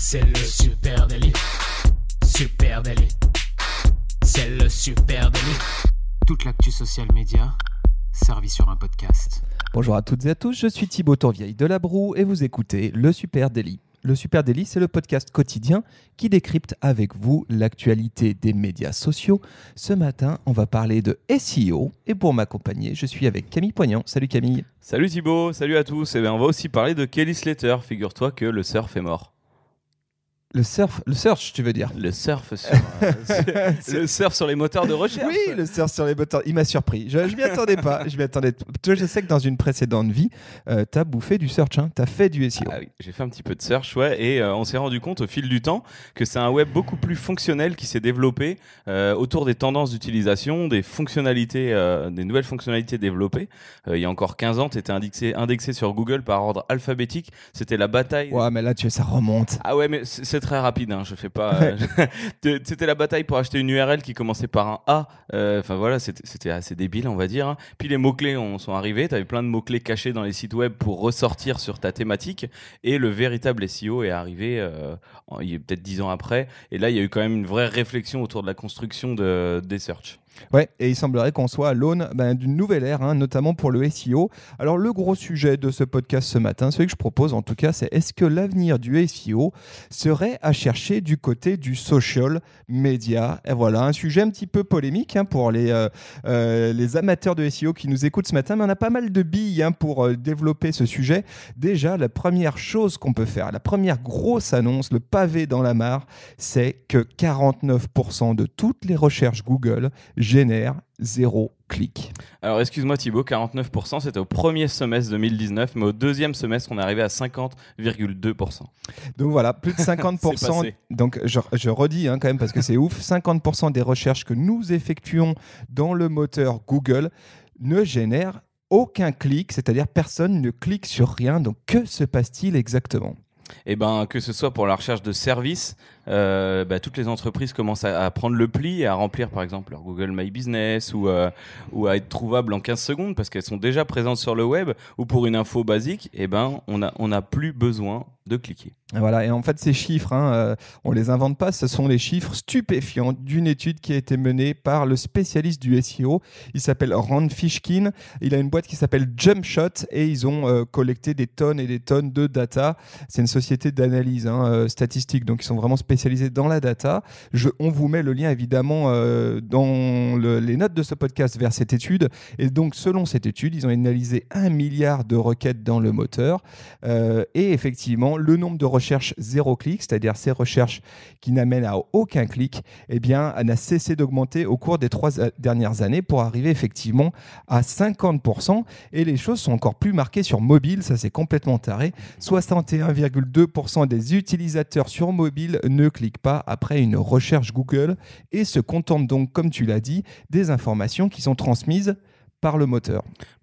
C'est le super délit. Super délit. C'est le super délit. Toute l'actu social média servie sur un podcast. Bonjour à toutes et à tous, je suis Thibaut Tourvieille de La Broue et vous écoutez Le Super Daily. Le Super Daily, c'est le podcast quotidien qui décrypte avec vous l'actualité des médias sociaux. Ce matin, on va parler de SEO et pour m'accompagner, je suis avec Camille Poignant. Salut Camille. Salut Thibaut, salut à tous. Et bien, on va aussi parler de Kelly Slater. Figure-toi que le surf est mort. Le surf, le search, tu veux dire Le surf sur, euh, le surf sur les moteurs de recherche. Oui, le surf sur les moteurs. Il m'a surpris. Je, je m'y attendais pas. Je m'y attendais. Toi, je sais que dans une précédente vie, euh, tu as bouffé du search. Hein. Tu as fait du SEO. Ah oui, j'ai fait un petit peu de search, ouais, et euh, on s'est rendu compte au fil du temps que c'est un web beaucoup plus fonctionnel qui s'est développé euh, autour des tendances d'utilisation, des fonctionnalités, des nouvelles fonctionnalités développées. Il y a encore 15 ans, tu étais indexé, indexé sur Google par ordre alphabétique. C'était la bataille. Ouais, mais là, tu ça remonte. Ah ouais, mais c'est c'est très rapide, hein, je fais pas. euh, C'était la bataille pour acheter une URL qui commençait par un A. Euh, Enfin voilà, c'était assez débile, on va dire. hein. Puis les mots-clés ont- sont arrivés. Tu avais plein de mots-clés cachés dans les sites web pour ressortir sur ta thématique. Et le véritable SEO est arrivé euh, en- il y a peut-être dix ans après. Et là, il y a eu quand même une vraie réflexion autour de la construction de, des search. Ouais, et il semblerait qu'on soit à l'aune ben, d'une nouvelle ère, hein, notamment pour le SEO. Alors, le gros sujet de ce podcast ce matin, celui que je propose en tout cas, c'est est-ce que l'avenir du SEO serait à chercher du côté du social media? Et voilà, un sujet un petit peu polémique hein, pour les, euh, euh, les amateurs de SEO qui nous écoutent ce matin, mais on a pas mal de billes hein, pour euh, développer ce sujet. Déjà, la première chose qu'on peut faire, la première grosse annonce, le pavé dans la mare, c'est que 49% de toutes les recherches Google génèrent zéro clic. Alors excuse-moi Thibaut, 49%, c'était au premier semestre 2019, mais au deuxième semestre, on est arrivé à 50,2%. Donc voilà, plus de C'est 50%. passé. donc je, je redis hein, quand même parce que c'est ouf, 50% des recherches que nous effectuons dans le moteur Google ne génèrent aucun clic, c'est-à-dire personne ne clique sur rien. Donc que se passe-t-il exactement? Eh ben, que ce soit pour la recherche de services, euh, bah, toutes les entreprises commencent à, prendre le pli et à remplir, par exemple, leur Google My Business ou, euh, à être trouvables en 15 secondes parce qu'elles sont déjà présentes sur le web ou pour une info basique, eh ben, on n'a plus besoin de cliquer. Voilà, et en fait, ces chiffres, hein, euh, on les invente pas, ce sont les chiffres stupéfiants d'une étude qui a été menée par le spécialiste du SEO. Il s'appelle Rand Fishkin. Il a une boîte qui s'appelle Jumpshot et ils ont collecté des tonnes et des tonnes de data. C'est une société d'analyse hein, statistique, donc ils sont vraiment spécialisés dans la data. Je, on vous met le lien évidemment euh, dans le- les notes de ce podcast vers cette étude. Et donc, selon cette étude, ils ont analysé un milliard de requêtes dans le moteur. Euh, et effectivement, le nombre de recherches zéro clic, c'est-à-dire ces recherches qui n'amènent à aucun clic, eh bien, n'a cessé d'augmenter au cours des trois a- dernières années pour arriver effectivement à 50%. Et les choses sont encore plus marquées sur mobile, ça c'est complètement taré. 61,2% des utilisateurs sur mobile ne cliquent pas après une recherche Google et se contentent donc, comme tu l'as dit, des informations qui sont transmises par le moteur.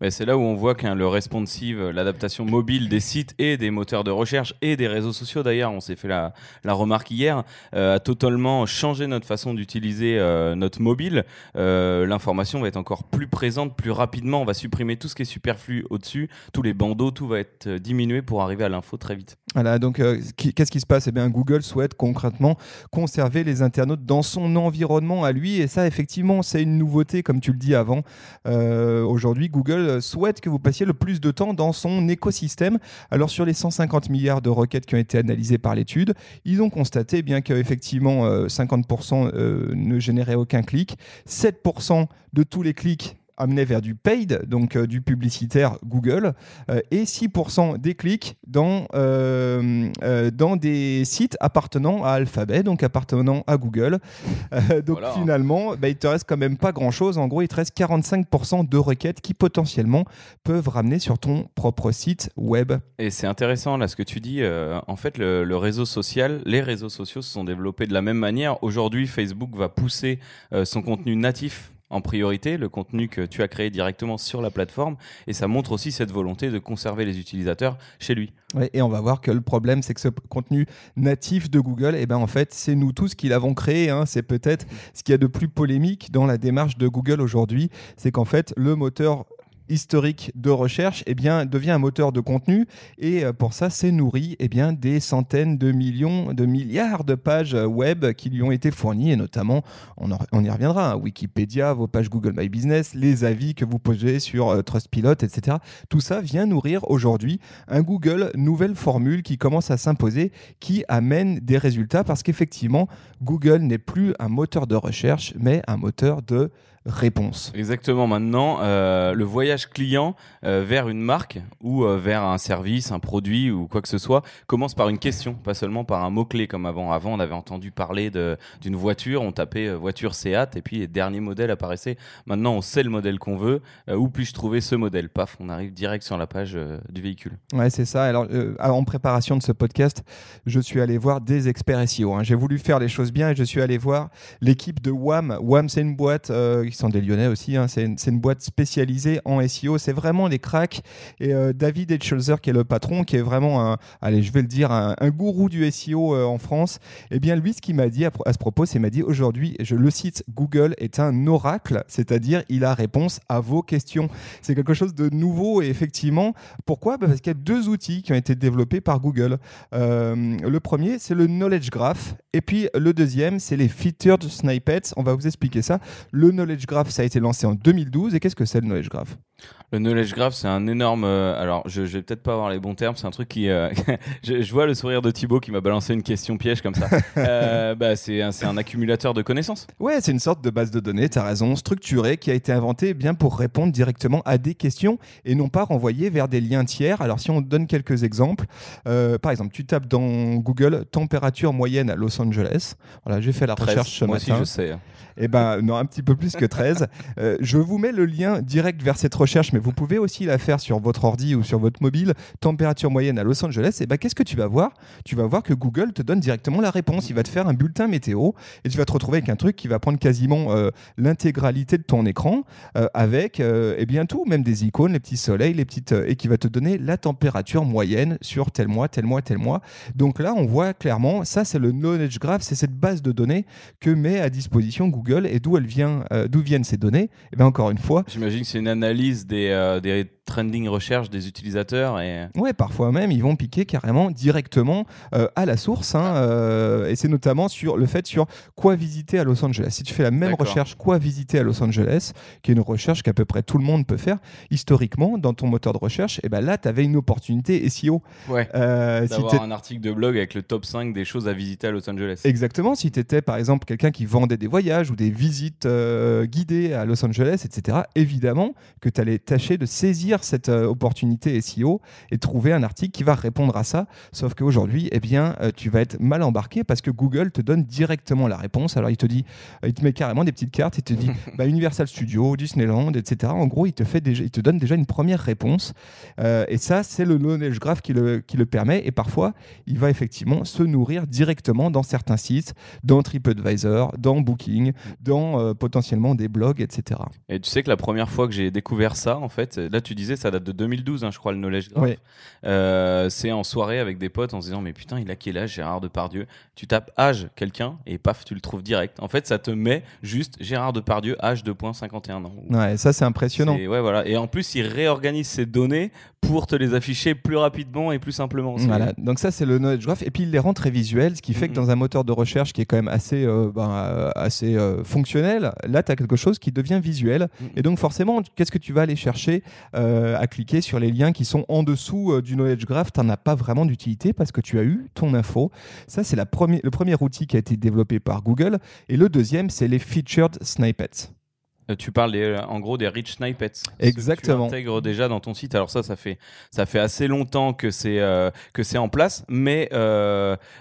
C'est là où on voit que le responsive, l'adaptation mobile des sites et des moteurs de recherche et des réseaux sociaux d'ailleurs, on s'est fait la, la remarque hier, euh, a totalement changé notre façon d'utiliser euh, notre mobile. Euh, L'information va être encore plus présente, plus rapidement. On va supprimer tout ce qui est superflu au-dessus, tous les bandeaux, tout va être diminué pour arriver à l'info très vite. Voilà, donc qu'est-ce qui se passe? Eh bien, Google souhaite concrètement conserver les internautes dans son environnement à lui, et ça, effectivement, c'est une nouveauté, comme tu le dis avant. Euh, Aujourd'hui, Google souhaite que vous passiez le plus de temps dans son écosystème. Alors, sur les 150 milliards de requêtes qui ont été analysées par l'étude, ils ont constaté eh bien qu'effectivement, euh, 50% euh, ne généraient aucun clic, 7% de tous les clics amenaient vers du paid, donc euh, du publicitaire Google, euh, et 6% des clics dans, euh, dans des sites appartenant à Alphabet, donc appartenant à Google. Donc Voilà. finalement, bah, il te reste quand même pas grand-chose. En gros, il te reste 45% de requêtes qui potentiellement peuvent ramener sur ton propre site web. Et c'est intéressant là ce que tu dis. en fait, le, le réseau social, les réseaux sociaux se sont développés de la même manière. Aujourd'hui, Facebook va pousser son contenu natif en priorité, le contenu que tu as créé directement sur la plateforme, et ça montre aussi cette volonté de conserver les utilisateurs chez lui. Ouais, et on va voir que le problème, c'est que ce contenu natif de Google, eh ben, en fait, c'est nous tous qui l'avons créé. hein. C'est peut-être ce qu'il y a de plus polémique dans la démarche de Google aujourd'hui. C'est qu'en fait, le moteur historique de recherche, eh bien, devient un moteur de contenu. Et euh, pour ça, c'est nourri eh bien, des centaines de millions, de milliards de pages web qui lui ont été fournies, et notamment, on, on y reviendra, hein, Wikipédia, vos pages Google My Business, les avis que vous posez sur euh, Trustpilot, etc. Tout ça vient nourrir aujourd'hui un Google nouvelle formule qui commence à s'imposer, qui amène des résultats parce qu'effectivement, Google n'est plus un moteur de recherche, mais un moteur de réponse. Exactement. Maintenant, euh, le voyage client euh, vers une marque ou euh, vers un service, un produit ou quoi que ce soit commence par une question, pas seulement par un mot-clé comme avant. Avant, on avait entendu parler d'une voiture, on tapait voiture Seat et puis les derniers modèles apparaissaient. Maintenant, on sait le modèle qu'on veut. où puis-je trouver ce modèle? Paf, on arrive direct sur la page du véhicule. Ouais, c'est ça. Alors, en préparation de ce podcast, je suis allé voir des experts SEO. Hein. J'ai voulu faire les choses bien et je suis allé voir l'équipe de WAM. WAM, c'est une boîte sont des Lyonnais aussi. Hein. C'est une, boîte spécialisée en SEO. C'est vraiment les cracks. Et euh, David Edscholzer, qui est le patron, qui est vraiment un, allez, je vais le dire, un, gourou du SEO euh, en France. Eh bien, lui, ce qu'il m'a dit à, ce propos, c'est m'a dit aujourd'hui, je le cite, Google est un oracle, c'est-à-dire il a réponse à vos questions. C'est quelque chose de nouveau et effectivement, pourquoi? Bah, Parce qu'il y a deux outils qui ont été développés par Google. Euh, le premier, c'est le Knowledge Graph. Et puis le deuxième, c'est les Featured Snippets. On va vous expliquer ça. Le Knowledge Graph, ça a été lancé en 2012. Et qu'est-ce que c'est le Knowledge Graph le knowledge graph, c'est un énorme. Euh, alors, je, je vais peut-être pas avoir les bons termes. C'est un truc qui. Euh, je, vois le sourire de Thibaut qui m'a balancé une question piège comme ça. Euh, bah, c'est un, un, accumulateur de connaissances. Ouais, c'est une sorte de base de données. Tu as raison, structurée, qui a été inventée bien pour répondre directement à des questions et non pas renvoyer vers des liens tiers. Alors, si on donne quelques exemples, par exemple, tu tapes dans Google température moyenne à Los Angeles. Voilà, j'ai fait la recherche ce Moi matin. aussi, je sais. Eh ben, non, un petit peu plus que 13. je vous mets le lien direct vers cette recherche, mais vous pouvez aussi la faire sur votre ordi ou sur votre mobile, température moyenne à Los Angeles, et ben qu'est-ce que tu vas voir? Tu vas voir que Google te donne directement la réponse. Il va te faire un bulletin météo et tu vas te retrouver avec un truc qui va prendre quasiment euh, l'intégralité de ton écran euh, avec euh, eh bien tout, même des icônes, les petits soleils, les petites et qui va te donner la température moyenne sur tel mois, tel mois, tel mois. Donc là, on voit clairement, ça c'est le knowledge graph, c'est cette base de données que met à disposition Google et d'où elle vient, d'où viennent ces données? Et eh bien encore une fois, j'imagine que c'est une analyse des euh, des trending recherche des utilisateurs. Et... Ouais, parfois même, ils vont piquer carrément directement euh, à la source. Hein, euh, et c'est notamment sur le fait sur quoi visiter à Los Angeles. Si tu fais la même recherche, quoi visiter à Los Angeles, qui est une recherche qu'à peu près tout le monde peut faire, historiquement, dans ton moteur de recherche, et eh ben là, tu avais une opportunité SEO. Ouais. Euh, D'avoir un article de blog avec le top 5 des choses à visiter à Los Angeles. Exactement. Si tu étais, par exemple, quelqu'un qui vendait des voyages ou des visites guidées à Los Angeles, etc., évidemment que tu allais tâcher de saisir cette euh, opportunité SEO et trouver un article qui va répondre à ça. Sauf qu'aujourd'hui, eh bien, euh, tu vas être mal embarqué parce que Google te donne directement la réponse. Alors, il te dit, euh, il te met carrément des petites cartes, il te dit bah, Universal Studios, Disneyland, etc. En gros, il te, fait déjà, il te donne déjà une première réponse. et ça, c'est le knowledge graph qui le, qui le permet. Et parfois, il va effectivement se nourrir directement dans certains sites, dans TripAdvisor, dans Booking, dans potentiellement des blogs, etc. Et tu sais que la première fois que j'ai découvert ça, en fait, là, tu disais ça date de 2012, hein, je crois, le Knowledge Graph. Euh, c'est en soirée avec des potes en se disant, mais putain, il a quel âge, Gérard Depardieu? Tu tapes âge quelqu'un et paf, tu le trouves direct. En fait, ça te met juste Gérard Depardieu, âge 2.51 ans. Ouais, ça, c'est impressionnant. Et, ouais, voilà. et en plus, il réorganise ses données pour te les afficher plus rapidement et plus simplement. Voilà, donc ça c'est le knowledge graph. Et puis il les rend très visuels, ce qui fait que dans un moteur de recherche qui est quand même assez, euh, ben, euh, assez euh, fonctionnel, là tu as quelque chose qui devient visuel. Et donc forcément qu'est-ce que tu vas aller chercher à cliquer sur les liens qui sont en dessous du knowledge graph, tu n'en as pas vraiment d'utilité parce que tu as eu ton info. Ça c'est le premier outil qui a été développé par Google. Et le deuxième c'est les featured snippets. Euh, tu parles euh, en gros des rich snippets. Exactement. Que tu intègres déjà dans ton site. Alors ça, ça fait ça fait assez longtemps que c'est euh, que c'est en place, mais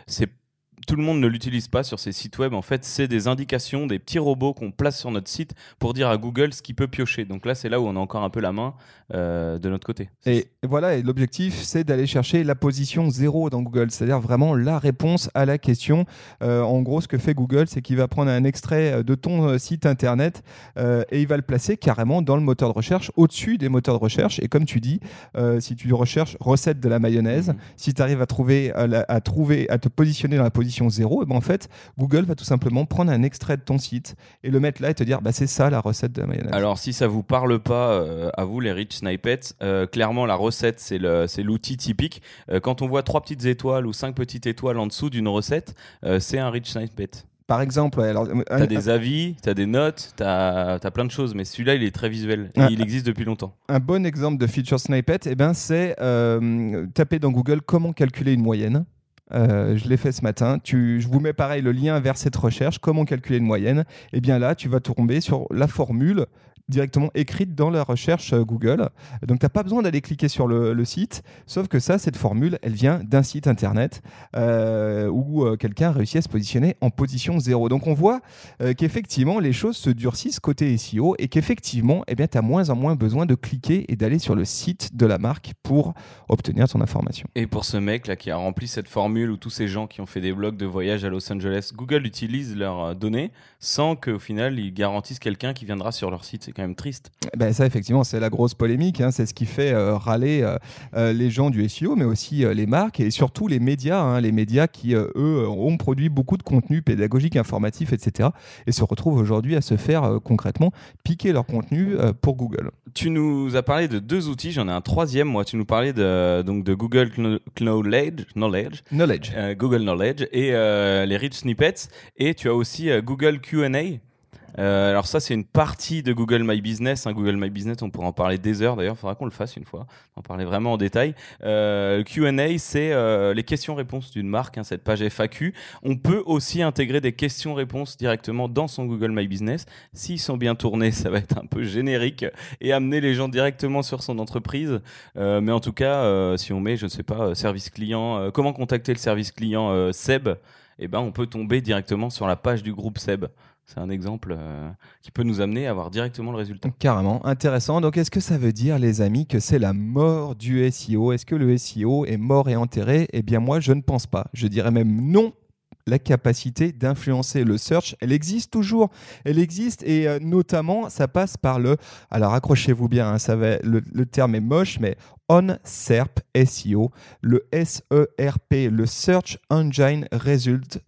c'est tout le monde ne l'utilise pas sur ces sites web. En fait, c'est des indications, des petits robots qu'on place sur notre site pour dire à Google ce qu'il peut piocher. Donc là, c'est là où on a encore un peu la main euh, de notre côté. Et voilà, et l'objectif, c'est d'aller chercher la position zéro dans Google, c'est-à-dire vraiment la réponse à la question. Euh, en gros, ce que fait Google, c'est qu'il va prendre un extrait euh, de ton site internet et il va le placer carrément dans le moteur de recherche, au-dessus des moteurs de recherche. Et comme tu dis, si tu recherches recette de la mayonnaise, mmh. si tu arrives à trouver, à trouver, à te positionner dans la position position zéro, et ben en fait, Google va tout simplement prendre un extrait de ton site et le mettre là et te dire bah, c'est ça la recette de mayonnaise. Alors, si ça vous parle pas, euh, à vous les rich snippets, euh, clairement la recette c'est l'outil typique. Euh, quand on voit trois petites étoiles ou cinq petites étoiles en dessous d'une recette, c'est un rich snippet. Par exemple, alors, un- T'as des avis, t'as des notes, t'as as plein de choses, mais celui-là il est très visuel et Ah. il existe depuis longtemps. Un bon exemple de feature snippet, eh ben, c'est euh, taper dans Google comment calculer une moyenne. Euh, je l'ai fait ce matin. Je vous mets pareil le lien vers cette recherche, comment calculer une moyenne. Et bien là, tu vas tomber sur la formule directement écrite dans la recherche euh, Google. Donc, tu n'as pas besoin d'aller cliquer sur le, site, sauf que ça, cette formule, elle vient d'un site internet euh, où euh, quelqu'un a réussi à se positionner en position zéro. Donc, on voit qu'effectivement, les choses se durcissent côté SEO et qu'effectivement, eh tu as moins en moins besoin de cliquer et d'aller sur le site de la marque pour obtenir ton information. Et pour ce mec là qui a rempli cette formule où tous ces gens qui ont fait des blogs de voyage à Los Angeles, Google utilise leurs données sans qu'au final ils garantissent quelqu'un qui viendra sur leur site. C'est quand même triste. Ben ça, effectivement, c'est la grosse polémique. hein. C'est ce qui fait euh, râler euh, euh, les gens du SEO, mais aussi les marques et surtout les médias. hein. Les médias qui, eux, ont produit beaucoup de contenu pédagogique, informatif, etc. et se retrouvent aujourd'hui à se faire concrètement piquer leur contenu pour Google. Tu nous as parlé de deux outils, j'en ai un troisième. Moi, tu nous parlais de donc de Google Kno- Knowledge, Knowledge, Knowledge. Google Knowledge et les rich snippets. Et tu as aussi Google Q&A. Euh, alors ça, c'est une partie de Google My Business. hein. Google My Business, on pourra en parler des heures. D'ailleurs, il faudra qu'on le fasse une fois, en parler vraiment en détail. Euh, Q&A, c'est euh, les questions-réponses d'une marque, hein, cette page FAQ. On peut aussi intégrer des questions-réponses directement dans son Google My Business. S'ils sont bien tournés, ça va être un peu générique et amener les gens directement sur son entreprise. Mais en tout cas, si on met, je ne sais pas, service client, comment contacter le service client Seb, eh ben, on peut tomber directement sur la page du groupe Seb. C'est un exemple euh, qui peut nous amener à avoir directement le résultat. Carrément, intéressant. Donc, est-ce que ça veut dire, les amis, que c'est la mort du SEO Est-ce que le SEO est mort et enterré? Eh bien, moi, je ne pense pas. Je dirais même non. La capacité d'influencer le search, elle existe toujours. Elle existe et euh, notamment, ça passe par le. Alors, accrochez-vous bien, hein, le, le terme est moche, mais on SERP SEO, le SERP, le Search Engine Result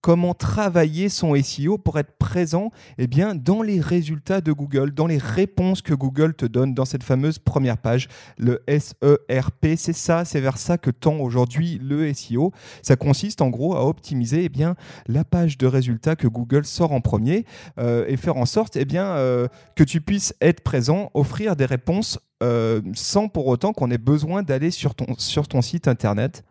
Comment travailler son SEO pour être présent eh bien, dans les résultats de Google, dans les réponses que Google te donne dans cette fameuse première page, le SERP. C'est ça, c'est vers ça que tend aujourd'hui le SEO. Ça consiste en gros à optimiser eh bien, la page de résultats que Google sort en premier euh, et faire en sorte eh bien, euh, que tu puisses être présent, offrir des réponses euh, sans pour autant qu'on ait besoin d'aller sur ton site internet.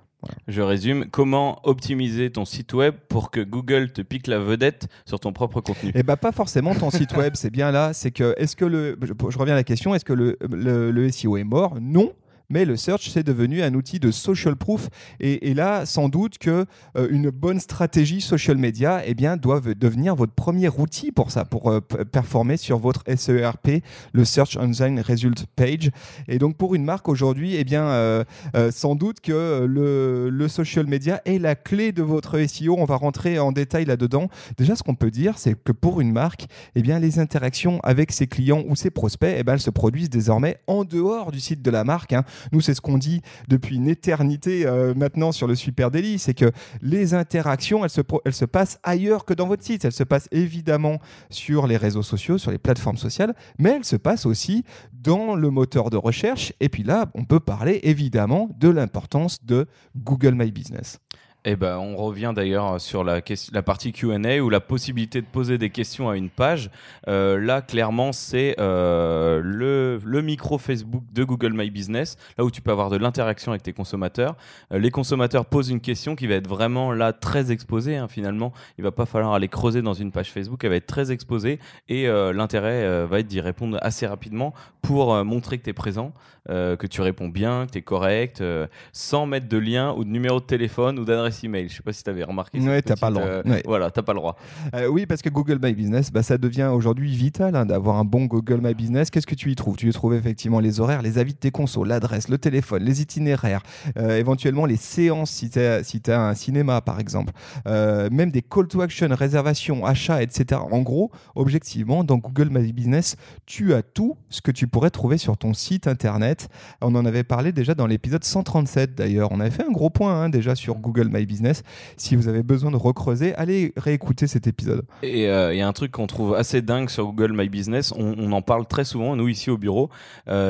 Je résume, comment optimiser ton site web pour que Google te pique la vedette sur ton propre contenu? Eh bien, pas forcément ton site web, c'est bien là. C'est que, est-ce que le. Je, je reviens à la question, est-ce que le, le, le SEO est mort? Non. Mais le search, c'est devenu un outil de social proof. Et, là, sans doute que euh, une bonne stratégie social media eh bien, doit devenir votre premier outil pour ça, pour euh, performer sur votre SERP, le Search Engine Result Page. Et donc, pour une marque aujourd'hui, eh bien, euh, sans doute que le, social media est la clé de votre SEO. On va rentrer en détail là-dedans. Déjà, ce qu'on peut dire, c'est que pour une marque, eh bien, les interactions avec ses clients ou ses prospects, eh ben, elles se produisent désormais en dehors du site de la marque. hein. Nous, c'est ce qu'on dit depuis une éternité euh, maintenant sur le Super Daily, c'est que les interactions, elles se, elles se passent ailleurs que dans votre site. Elles se passent évidemment sur les réseaux sociaux, sur les plateformes sociales, mais elles se passent aussi dans le moteur de recherche. Et puis là, on peut parler évidemment de l'importance de Google My Business. Eh ben, on revient d'ailleurs sur la, la partie Q&A ou la possibilité de poser des questions à une page. Euh, là, clairement, c'est euh, le, micro Facebook de Google My Business, là où tu peux avoir de l'interaction avec tes consommateurs. Euh, les consommateurs posent une question qui va être vraiment là très exposée. hein, finalement, il va pas falloir aller creuser dans une page Facebook, elle va être très exposée et l'intérêt va être d'y répondre assez rapidement pour montrer que tu es présent, que tu réponds bien, que tu es correct, sans mettre de lien ou de numéro de téléphone ou d'adresse email. Je sais pas si tu avais remarqué. Ouais, t'as pas le droit. Ouais. Voilà, t'as pas le droit. Euh, oui, parce que Google My Business, bah, ça devient aujourd'hui vital hein, d'avoir un bon Google My Business. Qu'est-ce que tu y trouves? Tu y trouves effectivement les horaires, les avis de tes consos, l'adresse, le téléphone, les itinéraires, euh, éventuellement les séances si tu as, si un cinéma par exemple, euh, même des call to action, réservations, achats, etc. En gros, objectivement, dans Google My Business, tu as tout ce que tu pourrais trouver sur ton site internet. On en avait parlé déjà dans l'épisode 137 d'ailleurs. On avait fait un gros point hein, déjà sur Google My Business. Si vous avez besoin de recreuser, allez réécouter cet épisode. Et il y a un truc qu'on trouve assez dingue sur Google My Business, on, en parle très souvent, nous ici au bureau,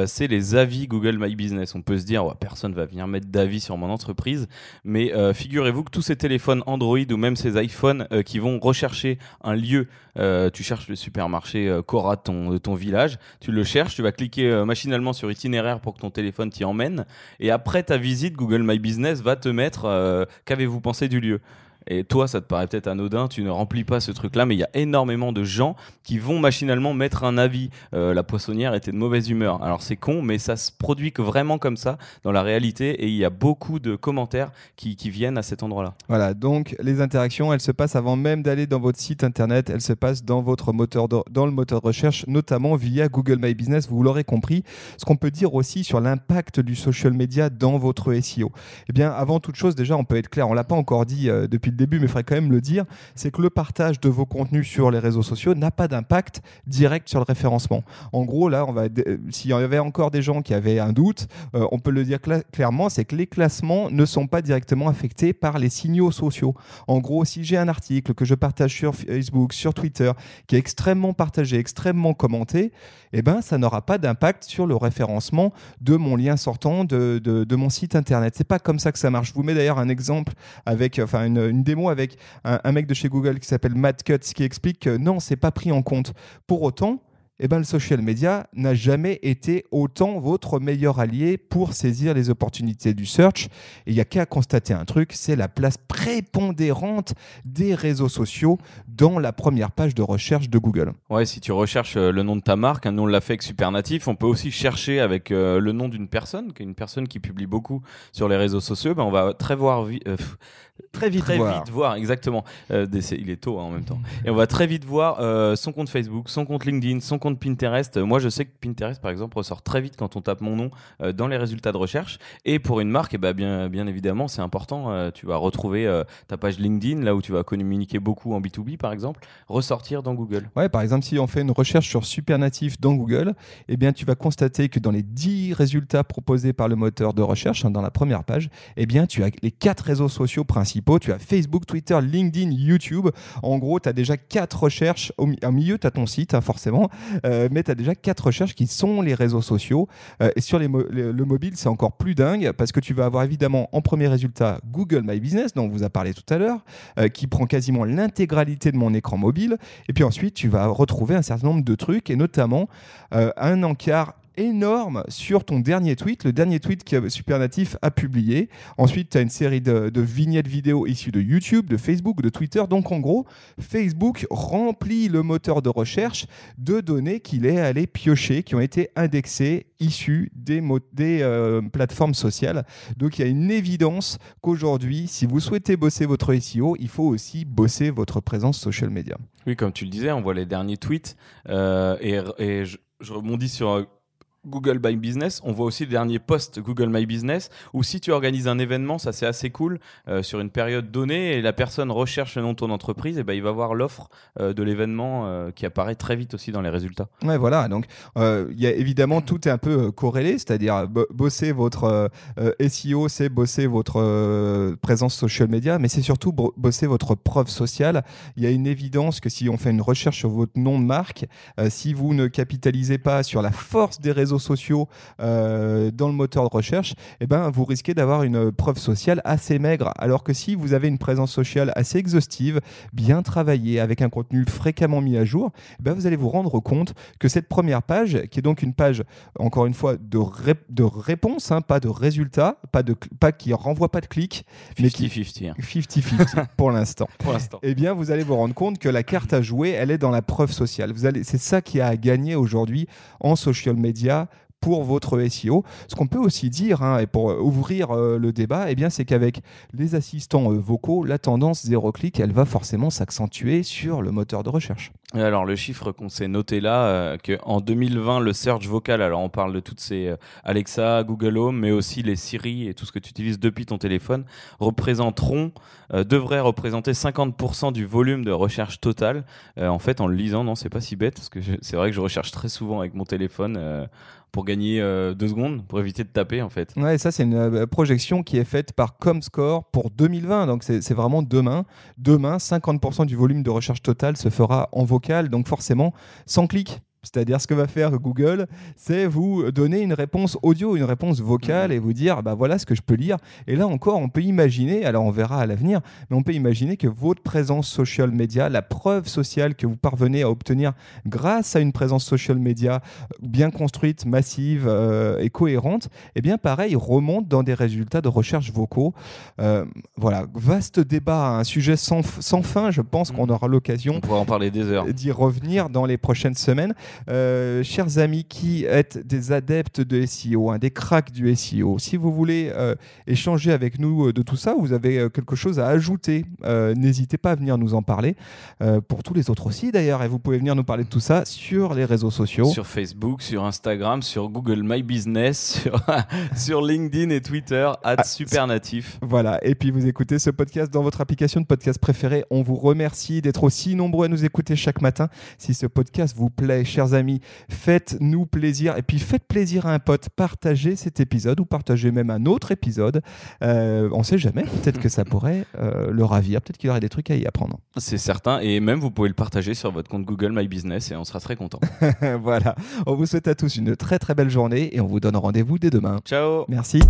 c'est les avis Google My Business. On peut se dire, personne va venir mettre d'avis sur mon entreprise, mais figurez-vous que tous ces téléphones Android ou même ces iPhones qui vont rechercher un lieu, tu cherches le supermarché Cora de ton, village, tu le cherches, tu vas cliquer machinalement sur itinéraire pour que ton téléphone t'y emmène, et après ta visite, Google My Business va te mettre qu'avez-vous pensé du lieu? Et toi, ça te paraît peut-être anodin, tu ne remplis pas ce truc-là, mais il y a énormément de gens qui vont machinalement mettre un avis. Euh, la poissonnière était de mauvaise humeur. Alors c'est con, mais ça se produit que vraiment comme ça dans la réalité, et il y a beaucoup de commentaires qui, viennent à cet endroit-là. Voilà, donc les interactions, elles se passent avant même d'aller dans votre site internet, elles se passent dans votre moteur de, dans le moteur de recherche, notamment via Google My Business. Vous l'aurez compris. Ce qu'on peut dire aussi sur l'impact du social media dans votre SEO. Eh bien, avant toute chose, déjà, on peut être clair. On l'a pas encore dit euh, depuis début, mais il faudrait quand même le dire, c'est que le partage de vos contenus sur les réseaux sociaux n'a pas d'impact direct sur le référencement. En gros, là, on va, s'il y avait encore des gens qui avaient un doute, euh, on peut le dire clairement, c'est que les classements ne sont pas directement affectés par les signaux sociaux. En gros, si j'ai un article que je partage sur Facebook, sur Twitter, qui est extrêmement partagé, extrêmement commenté, eh ben, ça n'aura pas d'impact sur le référencement de mon lien sortant de, de, mon site internet. C'est pas comme ça que ça marche. Je vous mets d'ailleurs un exemple avec, enfin, une démo avec un, mec de chez Google qui s'appelle Matt Cutts qui explique que non, c'est pas pris en compte. Pour autant, eh ben, le social media n'a jamais été autant votre meilleur allié pour saisir les opportunités du search. Et il n'y a qu'à constater un truc, c'est la place prépondérante des réseaux sociaux dans la première page de recherche de Google. Ouais, si tu recherches euh, le nom de ta marque, un nom l'a fait avec Supernatif, on peut aussi chercher avec euh, le nom d'une personne, une personne qui publie beaucoup sur les réseaux sociaux, ben on va très voir, euh, Très vite très voir. vite voir, exactement. Euh, il est tôt hein, en même temps. Et on va très vite voir euh, son compte Facebook, son compte LinkedIn, son compte Pinterest. moi, je sais que Pinterest, par exemple, ressort très vite quand on tape mon nom euh, dans les résultats de recherche. Et pour une marque, eh ben, bien, bien évidemment, c'est important. tu vas retrouver ta page LinkedIn, là où tu vas communiquer beaucoup en B2B, par exemple, ressortir dans Google. Ouais, par exemple, si on fait une recherche sur Supernatif dans Google, eh bien, tu vas constater que dans les 10 résultats proposés par le moteur de recherche, hein, dans la première page, eh bien, tu as les quatre réseaux sociaux principaux tu as Facebook, Twitter, LinkedIn, YouTube. En gros, tu as déjà quatre recherches. Au, milieu, tu as ton site, hein, forcément, euh, mais tu as déjà quatre recherches qui sont les réseaux sociaux. Euh, et sur le mobile, c'est encore plus dingue parce que tu vas avoir évidemment en premier résultat Google My Business, dont on vous a parlé tout à l'heure, euh, qui prend quasiment l'intégralité de mon écran mobile. Et puis ensuite, tu vas retrouver un certain nombre de trucs et notamment un encart énorme sur ton dernier tweet, le dernier tweet que Supernatif a publié. Ensuite, tu as une série de, vignettes vidéo issues de YouTube, de Facebook, de Twitter. Donc, en gros, Facebook remplit le moteur de recherche de données qu'il est allé piocher, qui ont été indexées, issues des, euh, plateformes sociales. Donc, il y a une évidence qu'aujourd'hui, si vous souhaitez bosser votre SEO, il faut aussi bosser votre présence social media. Oui, comme tu le disais, on voit les derniers tweets euh, et, je rebondis sur Google My Business. On voit aussi le dernier post Google My Business où si tu organises un événement, ça c'est assez cool, euh, sur une période donnée et la personne recherche le nom de ton entreprise, et ben il va voir l'offre euh, de l'événement euh, qui apparaît très vite aussi dans les résultats. Ouais, voilà. Donc il y a évidemment tout est un peu corrélé, c'est-à-dire bosser votre SEO, c'est bosser votre présence social media, mais c'est surtout bosser votre preuve sociale. Il y a une évidence que si on fait une recherche sur votre nom de marque, si vous ne capitalisez pas sur la force des réseaux sociaux euh, dans le moteur de recherche, eh ben, vous risquez d'avoir une preuve sociale assez maigre. Alors que si vous avez une présence sociale assez exhaustive, bien travaillée, avec un contenu fréquemment mis à jour, eh ben, vous allez vous rendre compte que cette première page, qui est donc une page, encore une fois, de, de réponse, hein, pas de résultat, pas, de, pas qui renvoie pas de clic, mais qui 50-50 hein. pour l'instant. pour l'instant. Eh bien, vous allez vous rendre compte que la carte à jouer, elle est dans la preuve sociale. Vous allez, c'est ça qui a à gagner aujourd'hui en social media pour votre SEO. Ce qu'on peut aussi dire, hein, et pour euh, ouvrir euh, le débat, eh c'est qu'avec les assistants euh, vocaux, la tendance zéro clic, elle va forcément s'accentuer sur le moteur de recherche. alors, le chiffre qu'on s'est noté là, qu'en 2020, le search vocal, alors on parle de toutes ces Alexa, Google Home, mais aussi les Siri et tout ce que tu utilises depuis ton téléphone, représenteront, devraient représenter 50% du volume de recherche total. en fait, en le lisant, non, c'est pas si bête, parce que c'est vrai que je recherche très souvent avec mon téléphone pour gagner euh, deux secondes, pour éviter de taper en fait. Ouais, ça c'est une euh, projection qui est faite par Comscore pour 2020, donc c'est c'est vraiment demain. Demain, 50% du volume de recherche totale se fera en vocal, donc forcément sans clic. C'est-à-dire ce que va faire Google, c'est vous donner une réponse audio, une réponse vocale et vous dire bah voilà ce que je peux lire. Et là encore, on peut imaginer, alors on verra à l'avenir, mais on peut imaginer que votre présence social media, la preuve sociale que vous parvenez à obtenir grâce à une présence social media bien construite, massive euh, et cohérente, eh bien pareil, remonte dans des résultats de recherche vocaux. Euh, voilà, vaste débat, un sujet sans, fin. Je pense qu'on aura l'occasion On pourra en parler des heures. d'y revenir dans les prochaines semaines. Euh, chers amis qui êtes des adeptes de SEO, hein, des cracks du SEO, si vous voulez euh, échanger avec nous euh, de tout ça, vous avez quelque chose à ajouter, n'hésitez pas à venir nous en parler. Pour tous les autres aussi d'ailleurs, et vous pouvez venir nous parler de tout ça sur les réseaux sociaux. Sur Facebook, sur Instagram, sur Google My Business, sur, sur LinkedIn et Twitter, at Ah, supernatif. Voilà, et puis vous écoutez ce podcast dans votre application de podcast préférée. On vous remercie d'être aussi nombreux à nous écouter chaque matin. Si ce podcast vous plaît, chers amis, faites-nous plaisir et puis faites plaisir à un pote. Partagez cet épisode ou partagez même un autre épisode. Euh, on sait jamais, peut-être que ça pourrait euh, le ravir, peut-être qu'il y aurait des trucs à y apprendre. C'est certain. Et même, vous pouvez le partager sur votre compte Google My Business et on sera très content. voilà, on vous souhaite à tous une très très belle journée et on vous donne rendez-vous dès demain. Ciao Merci.